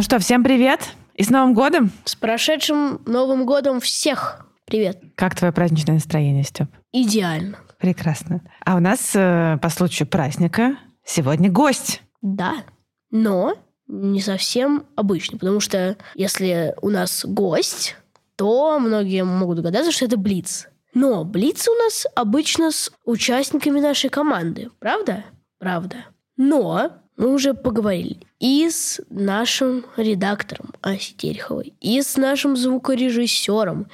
Ну что, всем привет! И с Новым годом! С прошедшим Новым годом всех! Привет! Как твое праздничное настроение, Степ? Идеально. Прекрасно. А у нас э, по случаю праздника сегодня гость. Да, но не совсем обычный, потому что если у нас гость, то многие могут догадаться, что это Блиц. Но Блиц у нас обычно с участниками нашей команды, правда? Правда. Но мы уже поговорили и с нашим редактором Асей Тереховой, и с нашим звукорежиссером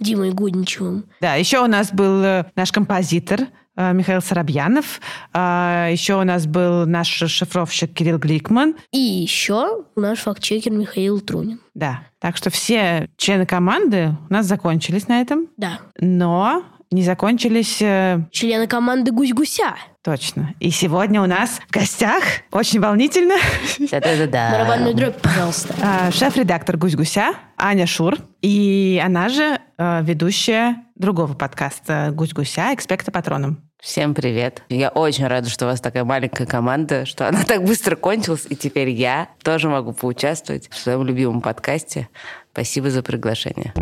Димой Гудничевым. Да, еще у нас был э, наш композитор э, Михаил Соробьянов. А, еще у нас был наш шифровщик Кирилл Гликман. И еще наш фактчекер Михаил Трунин. Да. Так что все члены команды у нас закончились на этом. Да. Но не закончились... э, Члены команды Гусь-Гуся. Точно. И сегодня у нас в гостях, очень волнительно, Барабанную дробь, пожалуйста. а, шеф-редактор «Гусь-Гуся» Аня Шур. И она же э, ведущая другого подкаста «Гусь-Гуся» «Экспекта Патроном». Всем привет. Я очень рада, что у вас такая маленькая команда, что она так быстро кончилась, и теперь я тоже могу поучаствовать в своем любимом подкасте. Спасибо за приглашение.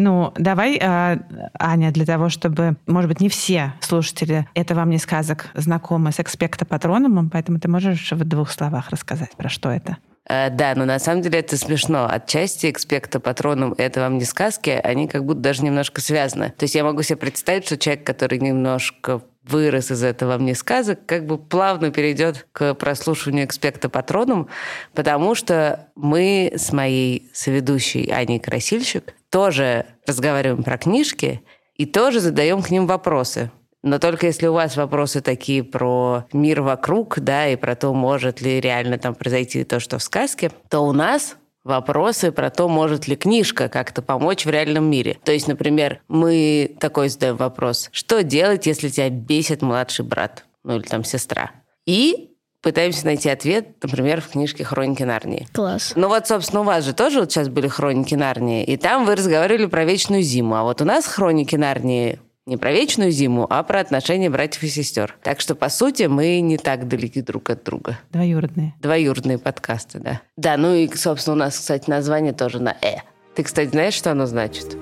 Ну, давай, э, Аня, для того, чтобы, может быть, не все слушатели «Это вам не сказок» знакомы с «Экспекта Патроном», поэтому ты можешь в двух словах рассказать, про что это? Э, Да, но на самом деле это смешно. Отчасти экспекта патроном это вам не сказки, они как будто даже немножко связаны. То есть я могу себе представить, что человек, который немножко вырос из этого мне сказок, как бы плавно перейдет к прослушиванию экспекта патроном, потому что мы с моей соведущей Аней Красильщик тоже разговариваем про книжки и тоже задаем к ним вопросы. Но только если у вас вопросы такие про мир вокруг, да, и про то, может ли реально там произойти то, что в сказке, то у нас вопросы про то, может ли книжка как-то помочь в реальном мире. То есть, например, мы такой задаем вопрос, что делать, если тебя бесит младший брат, ну или там сестра? И пытаемся найти ответ, например, в книжке «Хроники Нарнии». Класс. Ну вот, собственно, у вас же тоже вот сейчас были «Хроники Нарнии», и там вы разговаривали про вечную зиму. А вот у нас «Хроники Нарнии» не про вечную зиму, а про отношения братьев и сестер. Так что, по сути, мы не так далеки друг от друга. Двоюродные. Двоюродные подкасты, да. Да, ну и, собственно, у нас, кстати, название тоже на «э». Ты, кстати, знаешь, что оно значит?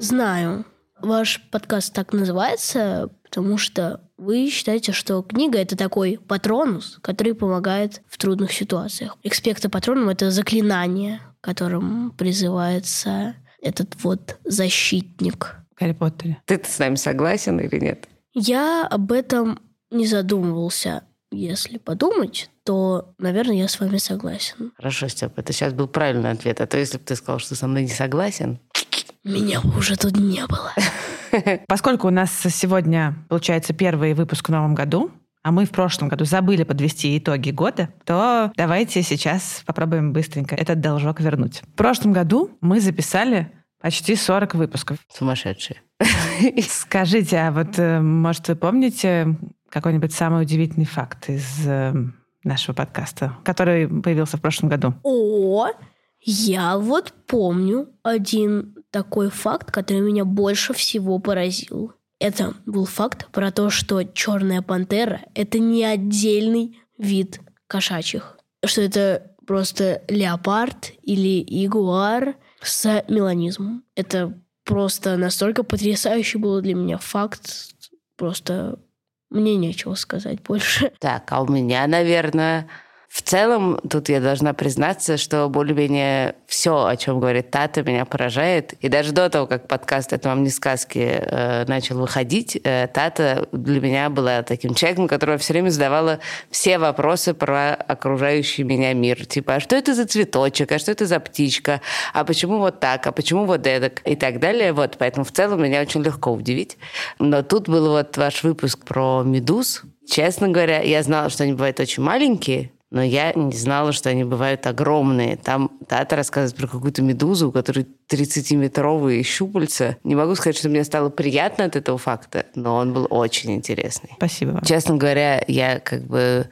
Знаю. Ваш подкаст так называется, потому что вы считаете, что книга — это такой патронус, который помогает в трудных ситуациях. Экспекта патроном — это заклинание, которым призывается этот вот защитник. Гарри Поттере. ты с нами согласен или нет? Я об этом не задумывался. Если подумать, то, наверное, я с вами согласен. Хорошо, Степ, это сейчас был правильный ответ. А то, если бы ты сказал, что со мной не согласен... Меня бы уже тут не было. Поскольку у нас сегодня, получается, первый выпуск в новом году, а мы в прошлом году забыли подвести итоги года, то давайте сейчас попробуем быстренько этот должок вернуть. В прошлом году мы записали почти 40 выпусков. Сумасшедшие. Скажите, а вот, э, может, вы помните какой-нибудь самый удивительный факт из э, нашего подкаста, который появился в прошлом году? О, я вот помню один такой факт, который меня больше всего поразил. Это был факт про то, что черная пантера — это не отдельный вид кошачьих. Что это просто леопард или ягуар с меланизмом. Это просто настолько потрясающий был для меня факт. Просто мне нечего сказать больше. Так, а у меня, наверное, В целом, тут я должна признаться, что более-менее все, о чем говорит Тата, меня поражает. И даже до того, как подкаст «Это вам не сказки» э, начал выходить, э, Тата для меня была таким человеком, которого все время задавала все вопросы про окружающий меня мир. Типа, а что это за цветочек, а что это за птичка, а почему вот так, а почему вот эдак и так далее. Вот, поэтому в целом меня очень легко удивить. Но тут был вот ваш выпуск про медуз. Честно говоря, я знала, что они бывают очень маленькие, но я не знала, что они бывают огромные. Там Тата рассказывает про какую-то медузу, у которой 30-метровые щупальца. Не могу сказать, что мне стало приятно от этого факта, но он был очень интересный. Спасибо вам. Честно говоря, я как бы,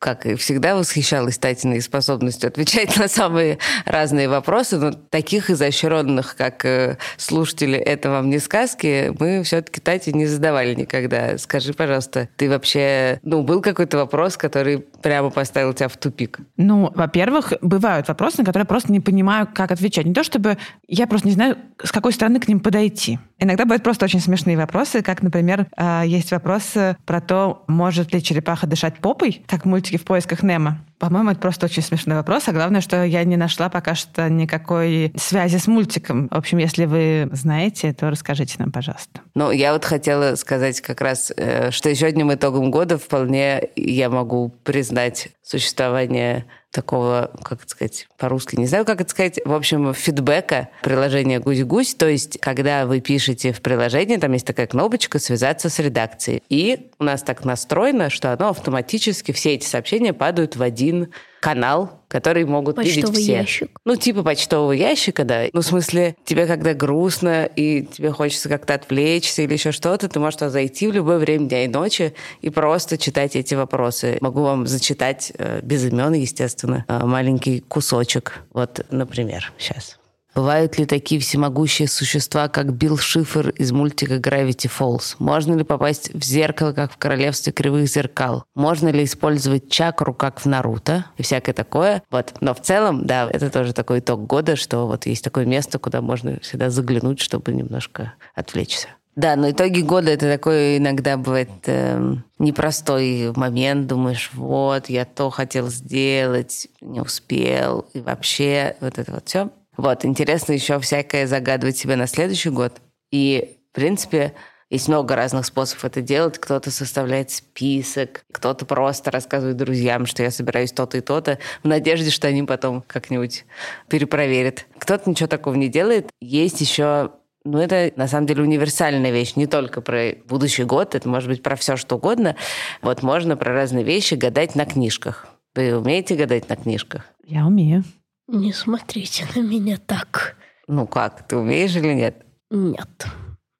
как и всегда, восхищалась Татиной способностью отвечать на самые разные вопросы, но таких изощренных, как э, слушатели «Это вам не сказки», мы все-таки Тате не задавали никогда. Скажи, пожалуйста, ты вообще, ну, был какой-то вопрос, который прямо поставил тебя в тупик? Ну, во-первых, бывают вопросы, на которые я просто не понимаю, как отвечать. Не то чтобы я просто не знаю, с какой стороны к ним подойти. Иногда бывают просто очень смешные вопросы, как, например, а, есть вопрос про то, может ли черепаха дышать попой, как в мультике «В поисках Немо». По-моему, это просто очень смешной вопрос, а главное, что я не нашла пока что никакой связи с мультиком. В общем, если вы знаете, то расскажите нам, пожалуйста. Ну, я вот хотела сказать как раз, э, что еще одним итогом года вполне я могу признать существование такого, как это сказать, по-русски, не знаю, как это сказать, в общем, фидбэка приложения «Гусь-гусь», то есть, когда вы пишете в приложении, там есть такая кнопочка «Связаться с редакцией», и у нас так настроено, что оно автоматически, все эти сообщения падают в один канал, который могут Почтовый видеть все. ящик. Ну, типа почтового ящика, да. Ну, в смысле, тебе когда грустно, и тебе хочется как-то отвлечься или еще что-то, ты можешь туда зайти в любое время дня и ночи и просто читать эти вопросы. Могу вам зачитать э, без имен, естественно, э, маленький кусочек. Вот, например, сейчас. Бывают ли такие всемогущие существа, как Билл Шифер из мультика Gravity Falls? Можно ли попасть в зеркало, как в королевстве кривых зеркал? Можно ли использовать чакру, как в Наруто? И всякое такое. Вот. Но в целом, да, это тоже такой итог года, что вот есть такое место, куда можно всегда заглянуть, чтобы немножко отвлечься. Да, но итоги года это такой иногда бывает эм, непростой момент. Думаешь, вот, я то хотел сделать, не успел. И вообще вот это вот все. Вот, интересно еще всякое загадывать себе на следующий год. И, в принципе, есть много разных способов это делать. Кто-то составляет список, кто-то просто рассказывает друзьям, что я собираюсь то-то и то-то, в надежде, что они потом как-нибудь перепроверят. Кто-то ничего такого не делает. Есть еще ну, это на самом деле универсальная вещь, не только про будущий год, это может быть про все что угодно. Вот можно про разные вещи гадать на книжках. Вы умеете гадать на книжках? Я умею. Не смотрите на меня так. Ну как, ты умеешь или нет? Нет.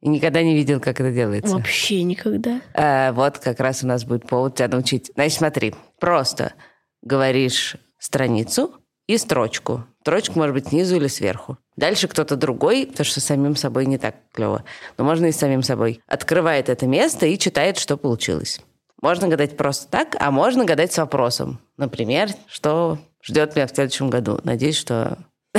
И никогда не видел, как это делается? Вообще никогда. А, вот как раз у нас будет повод тебя научить. Значит, смотри, просто говоришь страницу и строчку. Строчку может быть снизу или сверху. Дальше кто-то другой, потому что самим собой не так клево, но можно и самим собой, открывает это место и читает, что получилось. Можно гадать просто так, а можно гадать с вопросом. Например, что ждет меня в следующем году. Надеюсь, что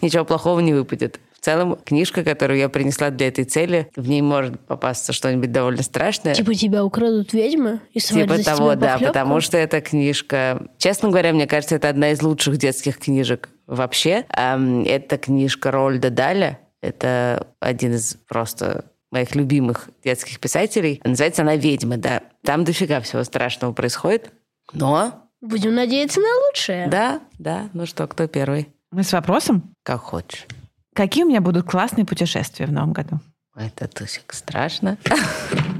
ничего плохого не выпадет. В целом, книжка, которую я принесла для этой цели, в ней может попасться что-нибудь довольно страшное. Типа тебя украдут ведьмы и Типа того, да, потому что эта книжка... Честно говоря, мне кажется, это одна из лучших детских книжек вообще. Это книжка Рольда Даля. Это один из просто моих любимых детских писателей. Называется она «Ведьма», да. Там дофига всего страшного происходит. Но, Будем надеяться на лучшее. да, да, ну что, кто первый? Мы с вопросом, Как хочешь. какие у меня будут классные путешествия в новом году? Это тусик страшно.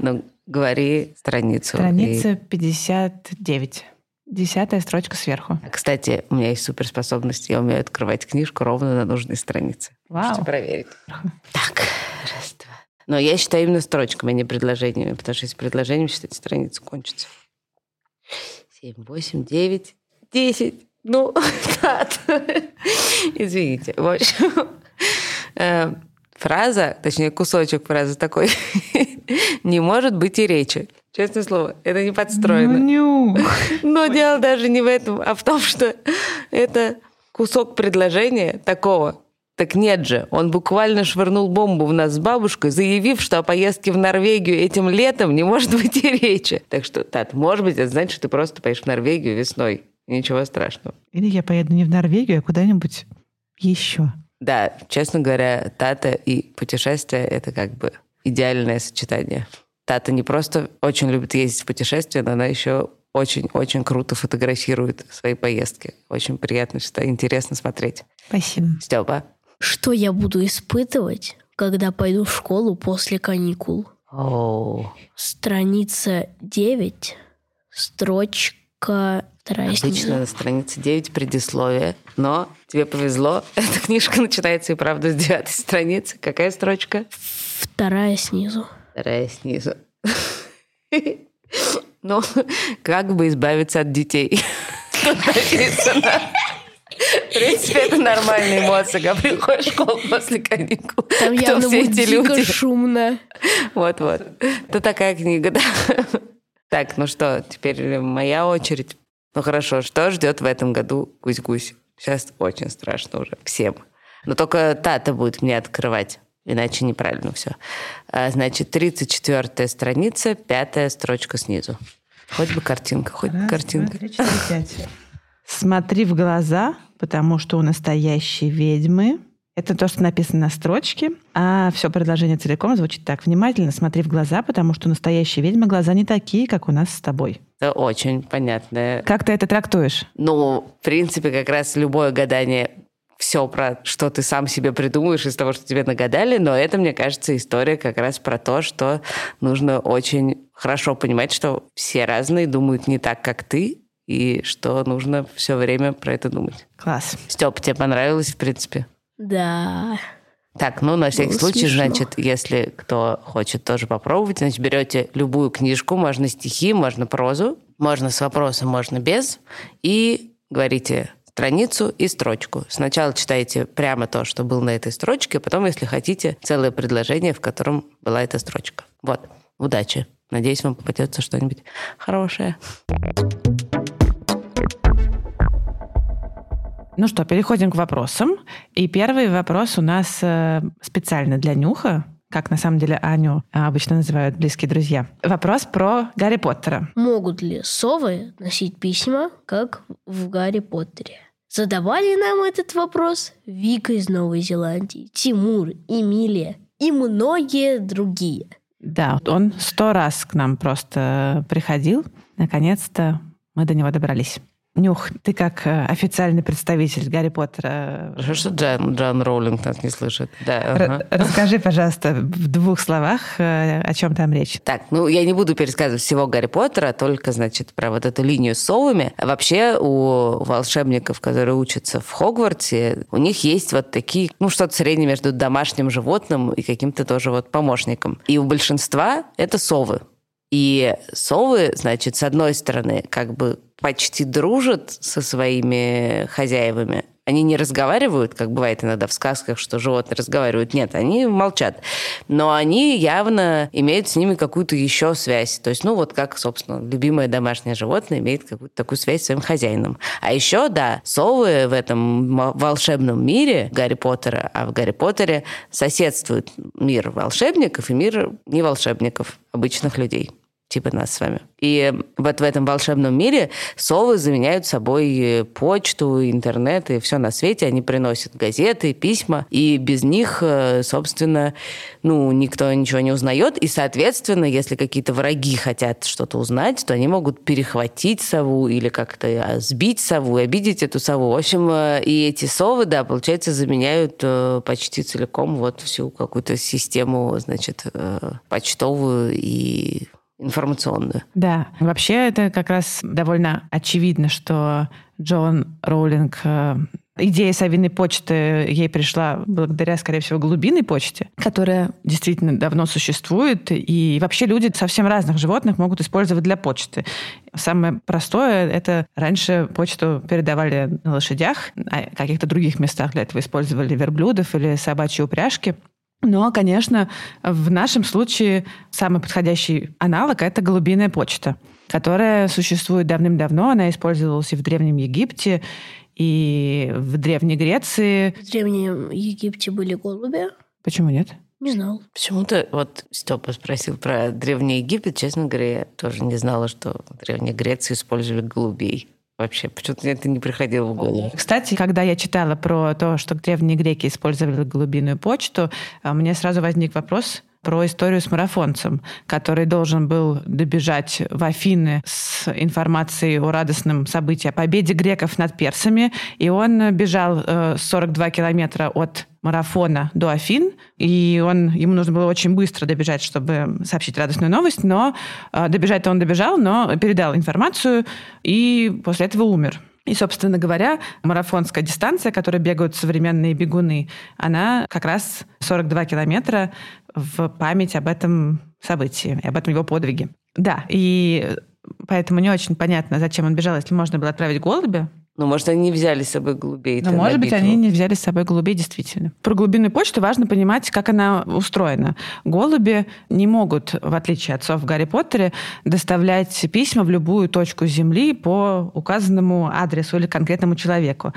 Ну, говори страницу. Страница 59. Десятая строчка сверху. И- Кстати, у меня есть суперспособность. Я умею открывать книжку ровно на нужной странице. Вау. Можете проверить. Так, раз, два. Но я считаю именно строчками, а не предложениями, потому что если предложением считать, страница кончится. Семь, восемь, девять, десять. Ну, да. Извините. В общем, э, фраза, точнее, кусочек фразы такой, не может быть и речи. Честное слово, это не подстроено. Ну. Но дело даже не в этом, а в том, что это кусок предложения такого. Так нет же, он буквально швырнул бомбу в нас с бабушкой, заявив, что о поездке в Норвегию этим летом не может быть и речи. Так что, Тат, может быть, это значит, что ты просто поедешь в Норвегию весной. Ничего страшного. Или я поеду не в Норвегию, а куда-нибудь еще. Да, честно говоря, Тата и путешествия — это как бы идеальное сочетание. Тата не просто очень любит ездить в путешествия, но она еще очень-очень круто фотографирует свои поездки. Очень приятно, что интересно смотреть. Спасибо. Степа. Что я буду испытывать, когда пойду в школу после каникул? О, Страница 9, строчка вторая обычно на странице 9 предисловие, но тебе повезло. Эта книжка начинается и правда с девятой страницы. Какая строчка? Вторая снизу. Вторая снизу. Ну, как бы избавиться от детей. Написано. В принципе, это нормальные эмоции, когда приходишь в школу после каникул. Там Кто явно все будет эти дико люди? шумно. Вот-вот. Это такая книга, да. Так, ну что, теперь моя очередь. Ну хорошо, что ждет в этом году гусь-гусь? Сейчас очень страшно уже всем. Но только Тата будет мне открывать, иначе неправильно все. Значит, 34 страница, пятая строчка снизу. Хоть бы картинка, хоть бы Раз, картинка. два, три, четыре, пять. Смотри в глаза, потому что у настоящей ведьмы это то, что написано на строчке, а все предложение целиком звучит так. Внимательно смотри в глаза, потому что у настоящей ведьмы глаза не такие, как у нас с тобой. Это очень понятное Как ты это трактуешь? Ну, в принципе, как раз любое гадание все про что ты сам себе придумаешь из того, что тебе нагадали, но это, мне кажется, история как раз про то, что нужно очень хорошо понимать, что все разные, думают не так, как ты, и что нужно все время про это думать. Класс. Степ, тебе понравилось, в принципе? Да. Так, ну, на всякий Было случай, смешно. значит, если кто хочет тоже попробовать, значит, берете любую книжку, можно стихи, можно прозу, можно с вопросом, можно без, и говорите страницу и строчку. Сначала читайте прямо то, что было на этой строчке, а потом, если хотите, целое предложение, в котором была эта строчка. Вот. Удачи. Надеюсь, вам попадется что-нибудь хорошее. Ну что, переходим к вопросам. И первый вопрос у нас э, специально для Нюха, как на самом деле Аню э, обычно называют близкие друзья. Вопрос про Гарри Поттера. Могут ли совы носить письма, как в Гарри Поттере? Задавали нам этот вопрос Вика из Новой Зеландии, Тимур, Эмилия и многие другие. Да, он сто раз к нам просто приходил. Наконец-то мы до него добрались. Нюх, ты как э, официальный представитель Гарри Поттера, Хорошо, что Джан, Джан Роулинг нас не слышит. Да, ага. расскажи, пожалуйста, в двух словах, э, о чем там речь. Так, ну я не буду пересказывать всего Гарри Поттера, только, значит, про вот эту линию с совами. А вообще у волшебников, которые учатся в Хогвартсе, у них есть вот такие, ну, что-то среднее между домашним животным и каким-то тоже вот помощником. И у большинства это совы. И совы, значит, с одной стороны, как бы почти дружат со своими хозяевами. Они не разговаривают, как бывает иногда в сказках, что животные разговаривают. Нет, они молчат. Но они явно имеют с ними какую-то еще связь. То есть, ну, вот как, собственно, любимое домашнее животное имеет какую-то такую связь с своим хозяином. А еще, да, совы в этом волшебном мире Гарри Поттера, а в Гарри Поттере соседствует мир волшебников и мир не волшебников, обычных людей типа нас с вами. И вот в этом волшебном мире совы заменяют собой э, почту, интернет и все на свете. Они приносят газеты, письма, и без них, э, собственно, ну, никто ничего не узнает. И, соответственно, если какие-то враги хотят что-то узнать, то они могут перехватить сову или как-то э, сбить сову обидеть эту сову. В общем, э, и эти совы, да, получается, заменяют почти целиком вот всю какую-то систему, значит, почтовую и информационную. Да, вообще это как раз довольно очевидно, что Джон Роулинг э, Идея совиной почты ей пришла благодаря, скорее всего, глубинной почте, которая действительно давно существует, и вообще люди совсем разных животных могут использовать для почты. Самое простое — это раньше почту передавали на лошадях, а в каких-то других местах для этого использовали верблюдов или собачьи упряжки. Но, конечно, в нашем случае самый подходящий аналог — это голубиная почта, которая существует давным-давно. Она использовалась и в Древнем Египте, и в Древней Греции. В Древнем Египте были голуби? Почему нет? Не знал. Почему-то вот Степа спросил про Древний Египет. Честно говоря, я тоже не знала, что в Древней Греции использовали голубей. Вообще? Почему-то это не приходило в голову. Кстати, когда я читала про то, что древние греки использовали голубиную почту, а, мне сразу возник вопрос, про историю с марафонцем, который должен был добежать в Афины с информацией о радостном событии, о победе греков над персами. И он бежал 42 э, километра от марафона до Афин, и он, ему нужно было очень быстро добежать, чтобы сообщить радостную новость, но э, добежать-то он добежал, но передал информацию и после этого умер. И, собственно говоря, марафонская дистанция, которой бегают современные бегуны, она как раз 42 километра в память об этом событии, об этом его подвиге. Да, и поэтому не очень понятно, зачем он бежал, если можно было отправить голубя, ну, может, они не взяли с собой голубей. Ну, может быть, они не взяли с собой голубей, действительно. Про глубинную почту важно понимать, как она устроена. Голуби не могут, в отличие от отцов в Гарри Поттере, доставлять письма в любую точку Земли по указанному адресу или конкретному человеку.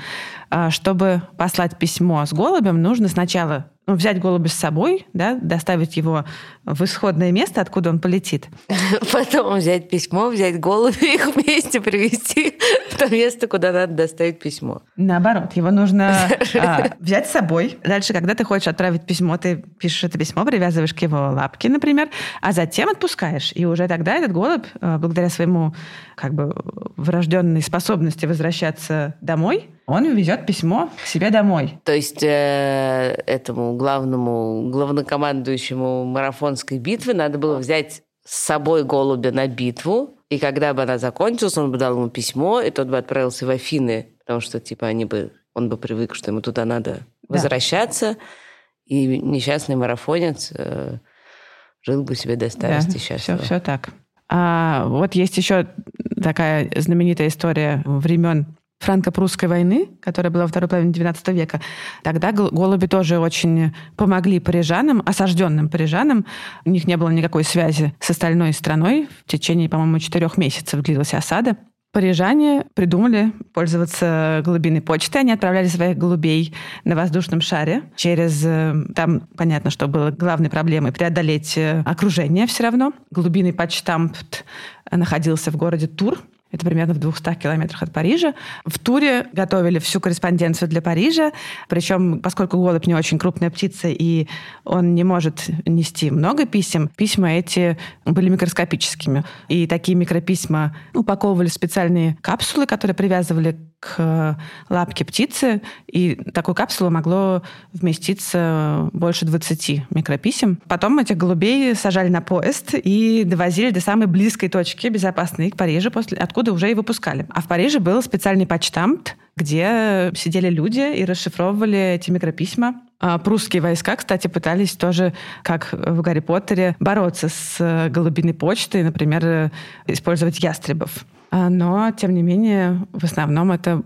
А чтобы послать письмо с голубем, нужно сначала взять голубя с собой, да, доставить его в исходное место, откуда он полетит. Потом взять письмо, взять голубя, их вместе привезти в то место, куда надо доставить письмо. Наоборот, его нужно а, взять с собой. Дальше, когда ты хочешь отправить письмо, ты пишешь это письмо, привязываешь к его лапке, например, а затем отпускаешь. И уже тогда этот голубь, а, благодаря своему как бы врожденной способности возвращаться домой, он везет письмо к себе домой. То есть э, этому главному главнокомандующему марафонской битвы надо было взять с собой голубя на битву, и когда бы она закончилась, он бы дал ему письмо, и тот бы отправился в Афины, потому что, типа, они бы, он бы привык, что ему туда надо возвращаться, да. и несчастный марафонец э, жил бы себе до старости да, счастливо. Все, все так. А вот есть еще такая знаменитая история времен франко-прусской войны, которая была во второй половине XIX века, тогда голуби тоже очень помогли парижанам, осажденным парижанам. У них не было никакой связи с остальной страной. В течение, по-моему, четырех месяцев длилась осада. Парижане придумали пользоваться голубиной почтой. Они отправляли своих голубей на воздушном шаре через... Э, там, понятно, что было главной проблемой преодолеть э, окружение все равно. Голубиный почтамп находился в городе Тур, это примерно в 200 километрах от Парижа. В туре готовили всю корреспонденцию для Парижа, причем, поскольку голубь не очень крупная птица, и он не может нести много писем, письма эти были микроскопическими. И такие микрописьма упаковывали в специальные капсулы, которые привязывали к лапке птицы, и такую капсулу могло вместиться больше 20 микрописем. Потом этих голубей сажали на поезд и довозили до самой близкой точки безопасной к Парижу, после, откуда уже и выпускали. А в Париже был специальный почтамт, где сидели люди и расшифровывали эти микрописьма. А прусские войска, кстати, пытались тоже, как в Гарри Поттере, бороться с голубиной почтой, например, использовать ястребов. А, но, тем не менее, в основном это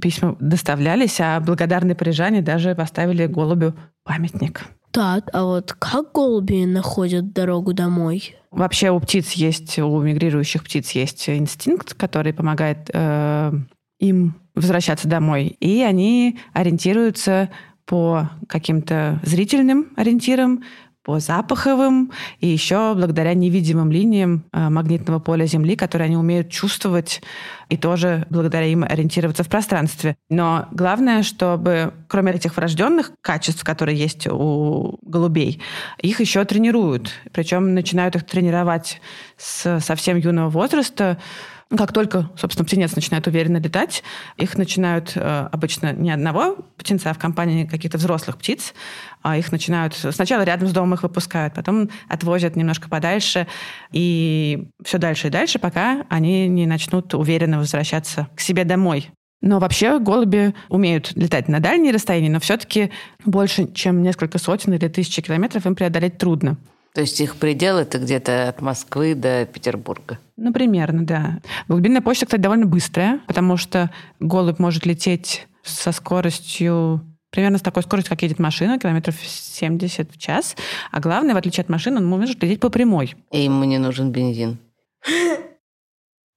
письма доставлялись, а благодарные парижане даже поставили голубю памятник. Так, а вот как голуби находят дорогу домой? Вообще у птиц есть, у мигрирующих птиц есть инстинкт, который помогает э, им возвращаться домой. И они ориентируются по каким-то зрительным ориентирам, по запаховым и еще благодаря невидимым линиям э, магнитного поля Земли, которые они умеют чувствовать и тоже благодаря им ориентироваться в пространстве. Но главное, чтобы кроме этих врожденных качеств, которые есть у голубей, их еще тренируют. Причем начинают их тренировать с совсем юного возраста, как только, собственно, птенец начинает уверенно летать, их начинают э, обычно не одного птенца, а в компании каких-то взрослых птиц, их начинают сначала рядом с домом их выпускают, потом отвозят немножко подальше и все дальше и дальше, пока они не начнут уверенно возвращаться к себе домой. Но вообще голуби умеют летать на дальние расстояния, но все-таки больше, чем несколько сотен или тысячи километров им преодолеть трудно. То есть их предел это где-то от Москвы до Петербурга? Ну, примерно, да. Глубинная почта, кстати, довольно быстрая, потому что голубь может лететь со скоростью примерно с такой скоростью, как едет машина, километров 70 в час. А главное, в отличие от машины, он может лететь по прямой. И ему не нужен бензин.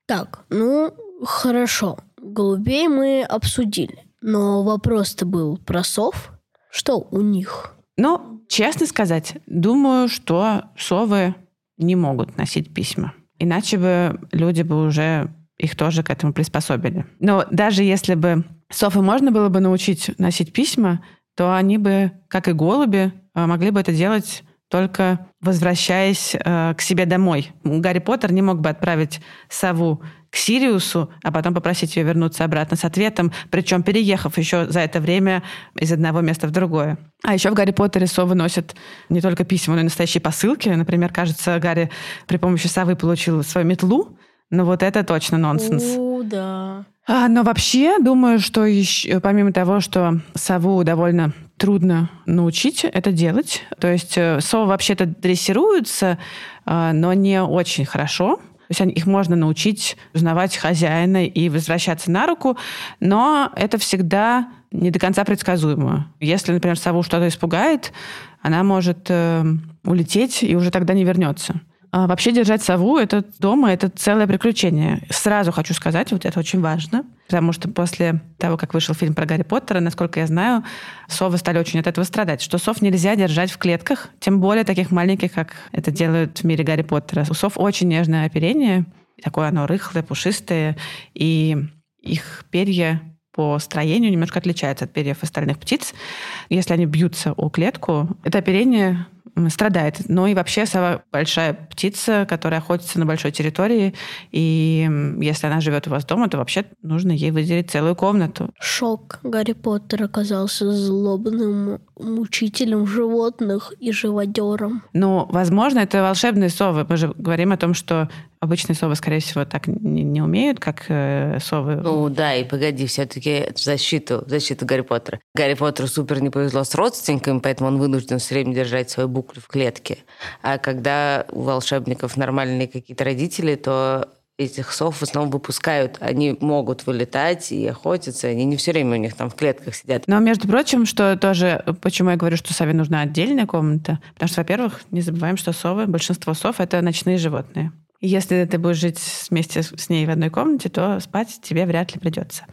Так, ну, хорошо. Голубей мы обсудили. Но вопрос-то был про сов. Что у них? Ну, честно сказать, думаю, что совы не могут носить письма. Иначе бы люди бы уже их тоже к этому приспособили. Но даже если бы совы можно было бы научить носить письма, то они бы, как и голуби, э, могли бы это делать только возвращаясь э, к себе домой. Гарри Поттер не мог бы отправить сову к Сириусу, а потом попросить ее вернуться обратно с ответом, причем переехав еще за это время из одного места в другое. А еще в Гарри Поттере совы носят не только письма, но и настоящие посылки. Например, кажется, Гарри при помощи совы получил свою метлу, но вот это точно нонсенс. О, да. А, но вообще, думаю, что еще, помимо того, что сову довольно трудно научить это делать, то есть э, совы вообще-то дрессируются, а, но не очень хорошо. То есть их можно научить узнавать хозяина и возвращаться на руку, но это всегда не до конца предсказуемо. Если, например, сову что-то испугает, она может э, улететь и уже тогда не вернется. А вообще держать сову это дома это целое приключение. Сразу хочу сказать, вот это очень важно, потому что после того, как вышел фильм про Гарри Поттера, насколько я знаю, совы стали очень от этого страдать, что сов нельзя держать в клетках, тем более таких маленьких, как это делают в мире Гарри Поттера. У сов очень нежное оперение, такое оно рыхлое, пушистое, и их перья по строению немножко отличаются от перьев остальных птиц. Если они бьются о клетку, это оперение страдает. Но и вообще сова большая птица, которая охотится на большой территории, и если она живет у вас дома, то вообще нужно ей выделить целую комнату. Шок. Гарри Поттер оказался злобным мучителем животных и живодером. Ну, возможно, это волшебные совы. Мы же говорим о том, что Обычные совы, скорее всего, так не, не умеют, как э, совы. Ну да, и погоди, все-таки в защиту, в защиту Гарри Поттера. Гарри Поттеру супер не повезло с родственниками, поэтому он вынужден все время держать свою буклю в клетке. А когда у волшебников нормальные какие-то родители, то этих сов в основном выпускают. Они могут вылетать и охотиться. Они не все время у них там в клетках сидят. Но, между прочим, что тоже, почему я говорю, что сове нужна отдельная комната, потому что, во-первых, не забываем, что совы, большинство сов — это ночные животные. Если ты будешь жить вместе с ней в одной комнате, то спать тебе вряд ли придется.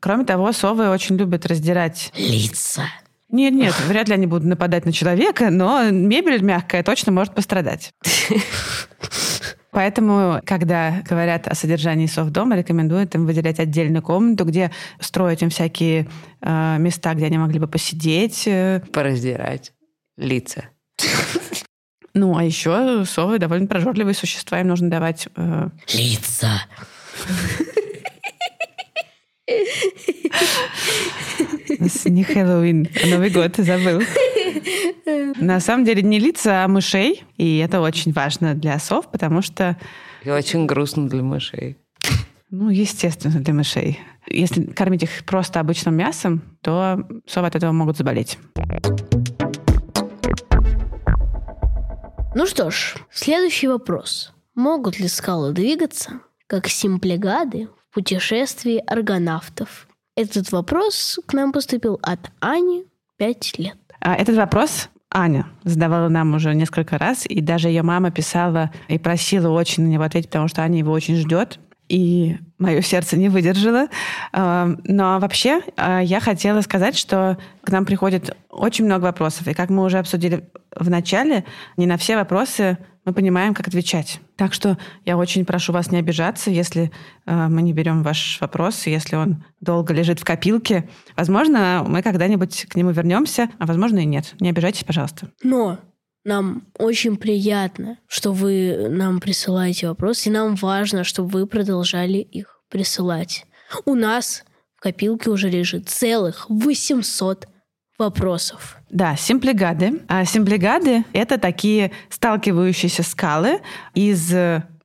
Кроме того, совы очень любят раздирать... Лица. Нет, нет, вряд ли они будут нападать на человека, но мебель мягкая точно может пострадать. Поэтому, когда говорят о содержании сов дома, рекомендуют им выделять отдельную комнату, где строить им всякие э, места, где они могли бы посидеть. Э. Пораздирать лица. Ну, а еще совы довольно прожорливые существа, им нужно давать... Э... Лица. Не Хэллоуин, а Новый год, забыл. На самом деле не лица, а мышей. И это очень важно для сов, потому что... И очень грустно для мышей. Ну, естественно, для мышей. Если кормить их просто обычным мясом, то совы от этого могут заболеть. Ну что ж, следующий вопрос. Могут ли скалы двигаться, как симплегады в путешествии аргонавтов? Этот вопрос к нам поступил от Ани, 5 лет. А этот вопрос Аня задавала нам уже несколько раз, и даже ее мама писала и просила очень на него ответить, потому что Аня его очень ждет и мое сердце не выдержало. А, но вообще а, я хотела сказать, что к нам приходит очень много вопросов. И как мы уже обсудили в начале, не на все вопросы мы понимаем, как отвечать. Так что я очень прошу вас не обижаться, если а, мы не берем ваш вопрос, если он долго лежит в копилке. Возможно, мы когда-нибудь к нему вернемся, а возможно и нет. Не обижайтесь, пожалуйста. Но нам очень приятно, что вы нам присылаете вопросы, и нам важно, чтобы вы продолжали их присылать. У нас в копилке уже лежит целых 800 вопросов. Да, симплигады. А симплигады — это такие сталкивающиеся скалы из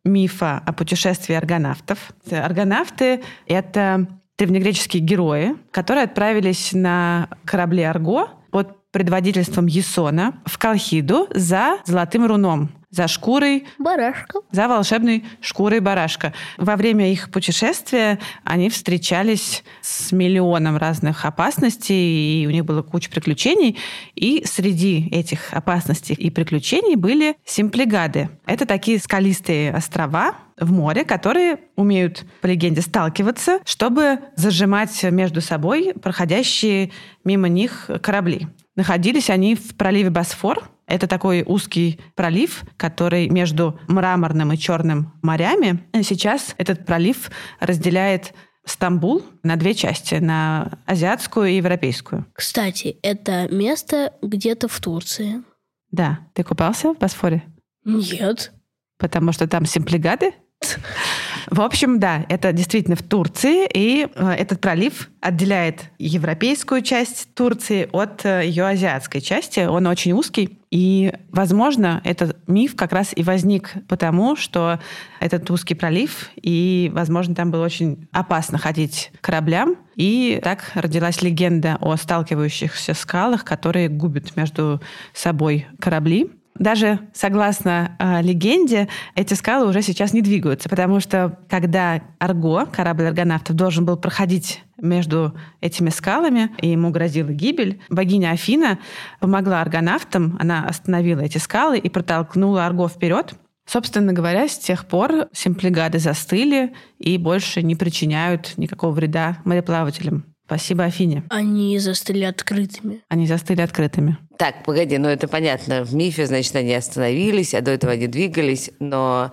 мифа о путешествии аргонавтов. Аргонавты — это древнегреческие герои, которые отправились на корабле «Арго» под предводительством Есона в Колхиду за золотым руном, за шкурой... Барашка. За волшебной шкурой барашка. Во время их путешествия они встречались с миллионом разных опасностей, и у них было куча приключений. И среди этих опасностей и приключений были симплигады. Это такие скалистые острова, в море, которые умеют, по легенде, сталкиваться, чтобы зажимать между собой проходящие мимо них корабли. Находились они в проливе Босфор, Это такой узкий пролив, который между Мраморным и Черным морями. Сейчас этот пролив разделяет Стамбул на две части, на азиатскую и европейскую. Кстати, это место где-то в Турции. Да. Ты купался в Босфоре? Нет. Потому что там симплигады? В общем, да, это действительно в Турции, и э, этот пролив отделяет европейскую часть Турции от э, ее азиатской части. Он очень узкий, и, возможно, этот миф как раз и возник потому, что этот узкий пролив, и, возможно, там было очень опасно ходить кораблям, и так родилась легенда о сталкивающихся скалах, которые губят между собой корабли. Даже согласно э, легенде, эти скалы уже сейчас не двигаются, потому что когда Арго, корабль аргонавтов, должен был проходить между этими скалами, и ему грозила гибель, богиня Афина помогла аргонавтам, она остановила эти скалы и протолкнула Арго вперед. Собственно говоря, с тех пор симплигады застыли и больше не причиняют никакого вреда мореплавателям. Спасибо Афине. Они застыли открытыми. Они застыли открытыми. Так, погоди, ну это понятно. В мифе, значит, они остановились, а до этого они двигались, но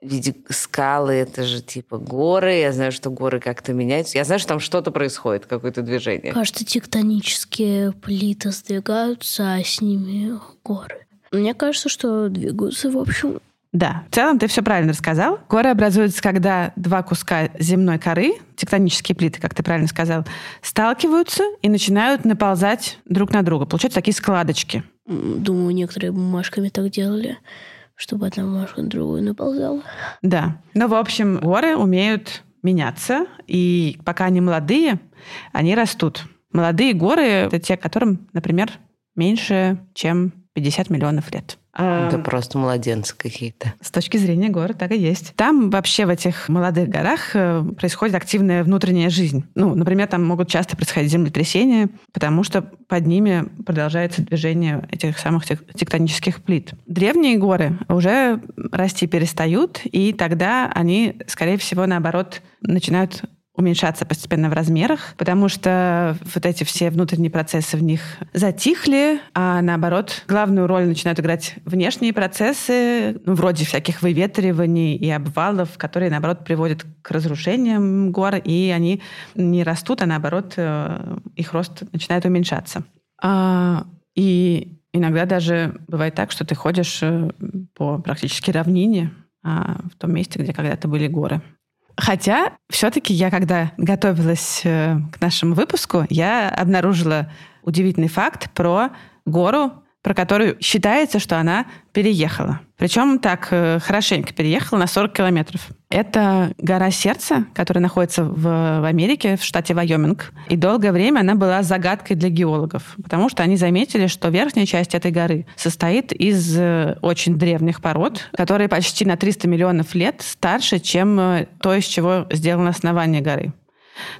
ведь скалы это же типа горы. Я знаю, что горы как-то меняются. Я знаю, что там что-то происходит, какое-то движение. Кажется, тектонические плиты сдвигаются, а с ними горы. Мне кажется, что двигаются, в общем, да, в целом ты все правильно рассказал. Горы образуются, когда два куска земной коры, тектонические плиты, как ты правильно сказал, сталкиваются и начинают наползать друг на друга. Получаются такие складочки. думаю, некоторые бумажками так делали, чтобы одна бумажка на другую наползала. Да. Ну, в общем, горы умеют меняться, и пока они молодые, они растут. Молодые горы — это те, которым, например, меньше, чем 50 миллионов лет. Это просто младенцы какие-то. С точки зрения гор так и есть. Там вообще в этих молодых горах э, происходит активная внутренняя жизнь. Ну, например, там могут часто происходить землетрясения, потому что под ними продолжается движение этих самых тек- тектонических плит. Древние горы уже расти перестают, и тогда они, скорее всего, наоборот, начинают уменьшаться постепенно в размерах, потому что вот эти все внутренние процессы в них затихли, а наоборот, главную роль начинают играть внешние процессы, ну, вроде всяких выветриваний и обвалов, которые, наоборот, приводят к разрушениям гор, и они не растут, а наоборот, э, их рост начинает уменьшаться. А, И иногда даже бывает так, что ты ходишь э, по практически равнине, а, в том месте, где когда-то были горы. Хотя, все-таки я, когда готовилась э, к нашему выпуску, я обнаружила удивительный факт про гору, про которую считается, что она переехала. Причем так э, хорошенько переехала на 40 километров. Это гора Сердца, которая находится в, в Америке, в штате Вайоминг. И долгое время она была загадкой для геологов, потому что они заметили, что верхняя часть этой горы состоит из э, очень древних пород, которые почти на 300 миллионов лет старше, чем э, то, из чего сделано основание горы.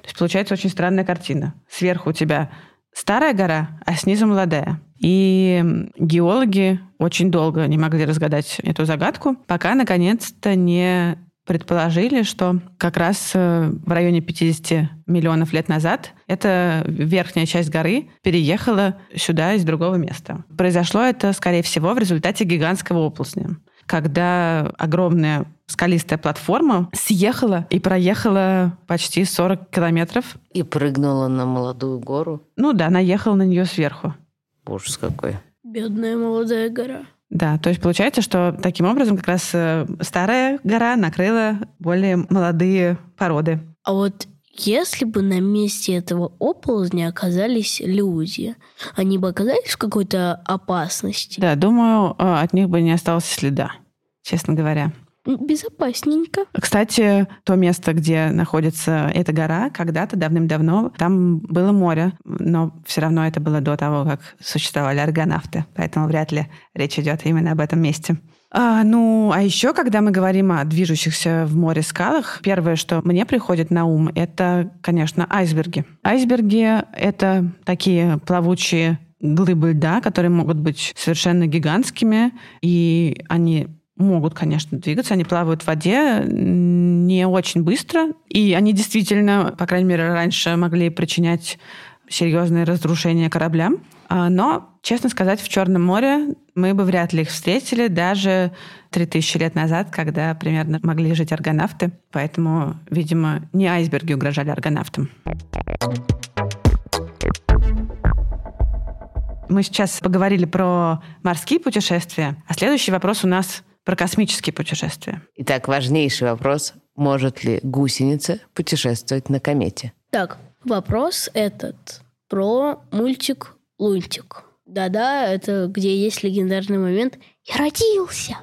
То есть получается очень странная картина. Сверху у тебя старая гора, а снизу молодая. И геологи очень долго не могли разгадать эту загадку, пока наконец-то не предположили, что как раз э, в районе 50 миллионов лет назад эта верхняя часть горы переехала сюда из другого места. Произошло это, скорее всего, в результате гигантского оползня когда огромная скалистая платформа съехала и проехала почти 40 километров. И прыгнула на молодую гору. Ну да, она ехала на нее сверху. Ужас какой. Бедная молодая гора. Да, то есть получается, что таким образом как раз э, старая гора накрыла более молодые породы. А вот если бы на месте этого оползня оказались люди, они бы оказались в какой-то опасности? Да, думаю, э, от них бы не осталось следа, честно говоря. Безопасненько. Кстати, то место, где находится эта гора, когда-то давным-давно там было море, но все равно это было до того, как существовали аргонавты, поэтому вряд ли речь идет именно об этом месте. А, ну, а еще, когда мы говорим о движущихся в море скалах, первое, что мне приходит на ум, это, конечно, айсберги. Айсберги — это такие плавучие глыбы льда, которые могут быть совершенно гигантскими, и они могут, конечно, двигаться. Они плавают в воде не очень быстро, и они действительно, по крайней мере, раньше могли причинять серьезные разрушения кораблям. А, Но честно сказать, в Черном море мы бы вряд ли их встретили даже 3000 лет назад, когда примерно могли жить аргонавты. Поэтому, видимо, не айсберги угрожали аргонавтам. Мы сейчас поговорили про морские путешествия, а следующий вопрос у нас про космические путешествия. Итак, важнейший вопрос. Может ли гусеница путешествовать на комете? Так, вопрос этот про мультик «Лунтик». Да-да, это где есть легендарный момент «Я родился!»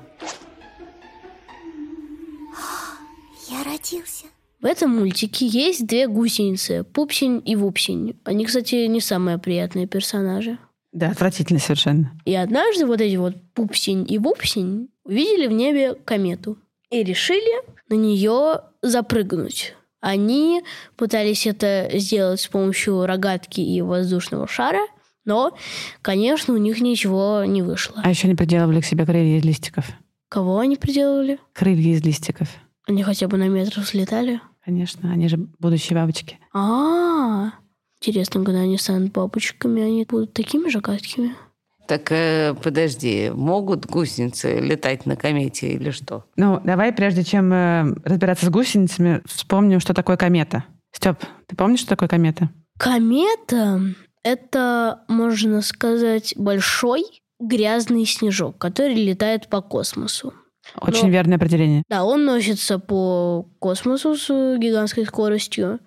Я родился. В этом мультике есть две гусеницы, Пупсень и Вупсень. Они, кстати, не самые приятные персонажи. Да, отвратительно совершенно. И однажды вот эти вот Пупсень и Вупсень увидели в небе комету и решили на нее запрыгнуть. Они пытались это сделать с помощью рогатки и воздушного шара, но, конечно, у них ничего не вышло. А еще они приделывали к себе крылья из листиков. Кого они приделали? Крылья из листиков. Они хотя бы на метр взлетали? Конечно, они же будущие бабочки. А, интересно, когда они станут бабочками, они будут такими же гадкими? Так э, подожди, могут гусеницы летать на комете или что? Ну, давай, прежде чем э, разбираться с гусеницами, вспомним, что такое комета. Степ, ты помнишь, что такое комета? Комета — это, можно сказать, большой грязный снежок, который летает по космосу. Очень Но- верное определение. Да, он носится по космосу с гигантской скоростью,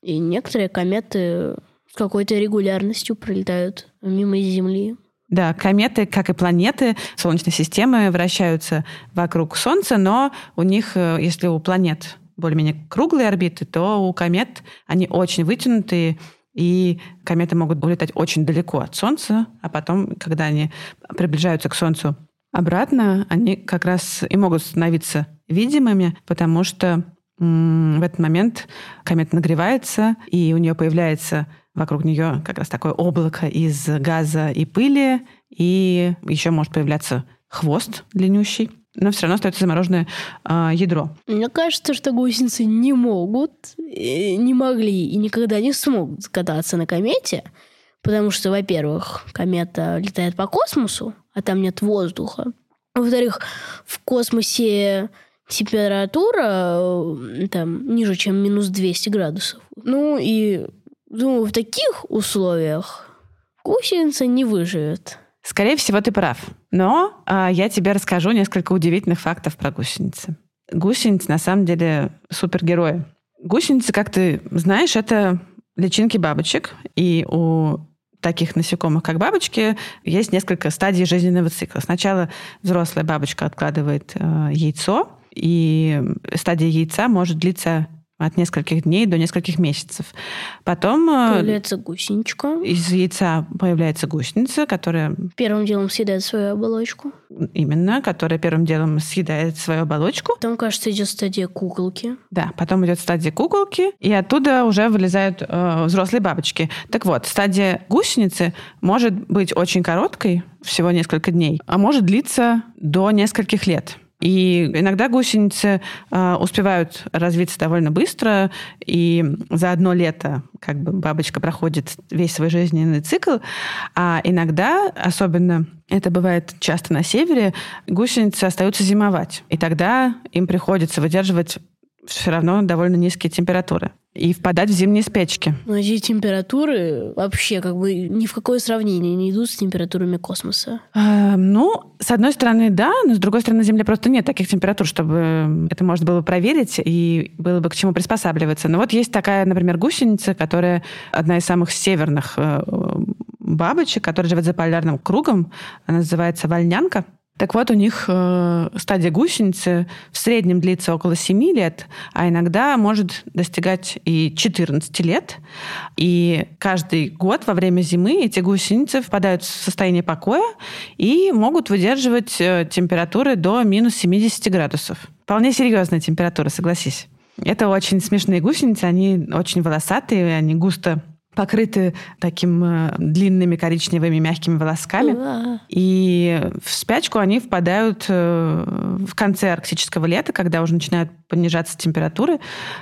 и некоторые кометы с какой-то регулярностью пролетают мимо Земли. Да, кометы, как и планеты Солнечной системы, вращаются вокруг Солнца, но у них, э, если у планет более-менее круглые орбиты, то у комет они очень вытянутые, и кометы могут улетать очень далеко от Солнца, а потом, когда они приближаются к Солнцу обратно, они как раз и могут становиться видимыми, потому что в этот момент комета нагревается, и у нее появляется вокруг нее как раз такое облако из газа и пыли, и еще может появляться хвост длиннющий, но все равно остается замороженное а, ядро. Мне кажется, что гусеницы не могут, э, не могли и никогда не смогут кататься на комете, потому что, во-первых, комета летает по космосу, а там нет воздуха. Во-вторых, в космосе температура э, там ниже, чем минус 200 градусов. Ну и, думаю, в таких условиях гусеница не выживет. Скорее всего, ты прав. Но а, я тебе расскажу несколько удивительных фактов про гусеницы. Гусеницы на самом деле супергерои. Гусеницы, как ты знаешь, это личинки бабочек. И у таких насекомых, как бабочки, есть несколько стадий жизненного цикла. Сначала взрослая бабочка откладывает э, яйцо, и стадия яйца может длиться от нескольких дней до нескольких месяцев. Потом э, Появляется гусеничка. из яйца появляется гусеница, которая Первым делом съедает свою оболочку. именно, которая первым делом съедает свою оболочку. Потом, кажется, идет стадия куколки. Да, потом идет стадия куколки, и оттуда уже вылезают э, взрослые бабочки. Так вот, стадия гусеницы может быть очень короткой, всего несколько дней, а может длиться до нескольких лет. И иногда гусеницы э, успевают развиться довольно быстро, и за одно лето как бы бабочка проходит весь свой жизненный цикл, а иногда, особенно это бывает часто на севере, гусеницы остаются зимовать, и тогда им приходится выдерживать все равно довольно низкие температуры и впадать в зимние спячки. Но эти температуры вообще как бы ни в какое сравнение не идут с температурами космоса. А, ну, с одной стороны, да, но с другой стороны, на Земле просто нет таких температур, чтобы это можно было проверить и было бы к чему приспосабливаться. Но вот есть такая, например, гусеница, которая одна из самых северных э, бабочек, которая живет за полярным кругом. Она называется вольнянка. Так вот, у них э, стадия гусеницы в среднем длится около 7 лет, а иногда может достигать и 14 лет. И каждый год во время зимы эти гусеницы впадают в состояние покоя и могут выдерживать э, температуры до минус 70 градусов. Вполне серьезная температура, согласись. Это очень смешные гусеницы, они очень волосатые, они густо покрыты таким э, длинными коричневыми мягкими волосками. И в спячку они впадают э, в конце арктического лета, когда уже начинают понижаться температуры.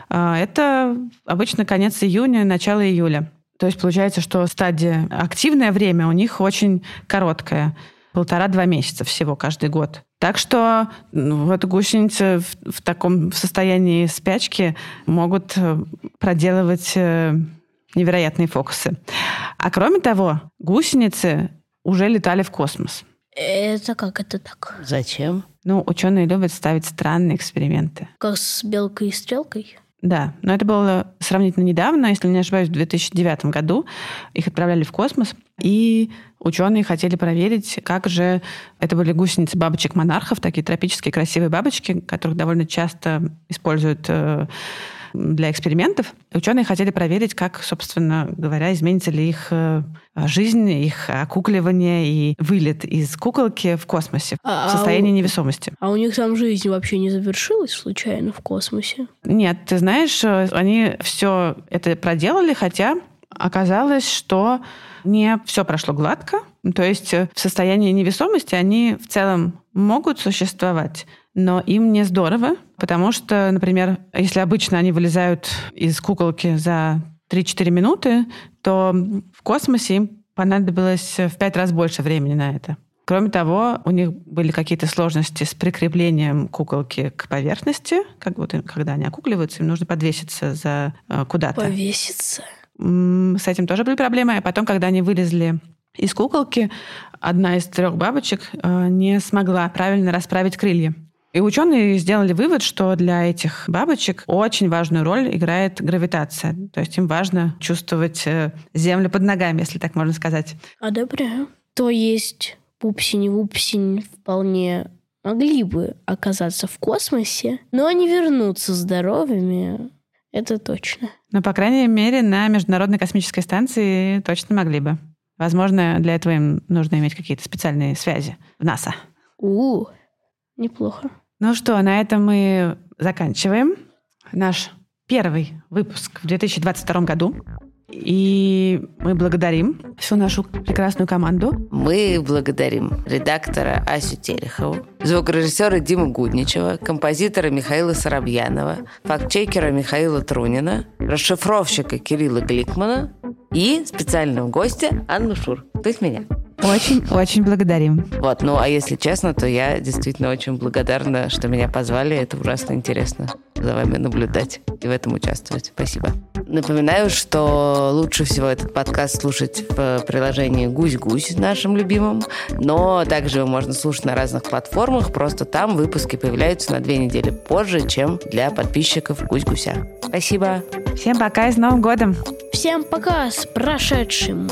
А, Это обычно конец июня, начало июля. То есть получается, что стадия активное время у них очень короткое. Полтора-два месяца всего каждый год. Так что ну, вот гусеницы в, в таком состоянии спячки могут э, проделывать невероятные фокусы. А кроме того, гусеницы уже летали в космос. Это как это так? Зачем? Ну, ученые любят ставить странные эксперименты. Как с белкой и стрелкой? Да, но это было сравнительно недавно, если не ошибаюсь, в 2009 году. Их отправляли в космос, и ученые хотели проверить, как же... Это были гусеницы бабочек-монархов, такие тропические красивые бабочки, которых довольно часто используют э, для экспериментов. Ученые хотели проверить, как, собственно говоря, изменится ли их э, жизнь, их окукливание и вылет из куколки в космосе А- в а состоянии у- невесомости. А у них там жизнь вообще не завершилась случайно в космосе? Нет, ты знаешь, э, они все это проделали, хотя оказалось, что не все прошло гладко. То есть э, в состоянии невесомости они в целом могут существовать, но им не здорово, потому что, например, если обычно они вылезают из куколки за 3-4 минуты, то в космосе им понадобилось в пять раз больше времени на это. Кроме того, у них были какие-то сложности с прикреплением куколки к поверхности, как вот когда они окукливаются, им нужно подвеситься за э, куда-то. Повеситься. С этим тоже были проблемы. А потом, когда они вылезли из куколки, одна из трех бабочек э, не смогла правильно расправить крылья. И ученые сделали вывод, что для этих бабочек очень важную роль играет гравитация. То есть им важно чувствовать э, землю под ногами, если так можно сказать. Одобряю. То есть пупсень и вупсень вполне могли бы оказаться в космосе, но не вернуться здоровыми. Это точно. Но, по крайней мере, на Международной космической станции точно могли бы. Возможно, для этого им нужно иметь какие-то специальные связи в НАСА. У, неплохо. Ну что, на этом мы заканчиваем наш первый выпуск в 2022 году. И мы благодарим всю нашу прекрасную команду. Мы благодарим редактора Асю Терехову, звукорежиссера Диму Гудничева, композитора Михаила Соробьянова, фактчекера Михаила Трунина, расшифровщика Кирилла Гликмана и специального гостя Анну Шур, то есть меня. Очень-очень благодарим. Вот, ну а если честно, то я действительно очень благодарна, что меня позвали. Это ужасно интересно за вами наблюдать и в этом участвовать. Спасибо. Напоминаю, что лучше всего этот подкаст слушать в приложении «Гусь-гусь» нашим любимым, но также его можно слушать на разных платформах, просто там выпуски появляются на две недели позже, чем для подписчиков «Гусь-гуся». Спасибо. Всем пока и с Новым годом! Всем пока с прошедшим.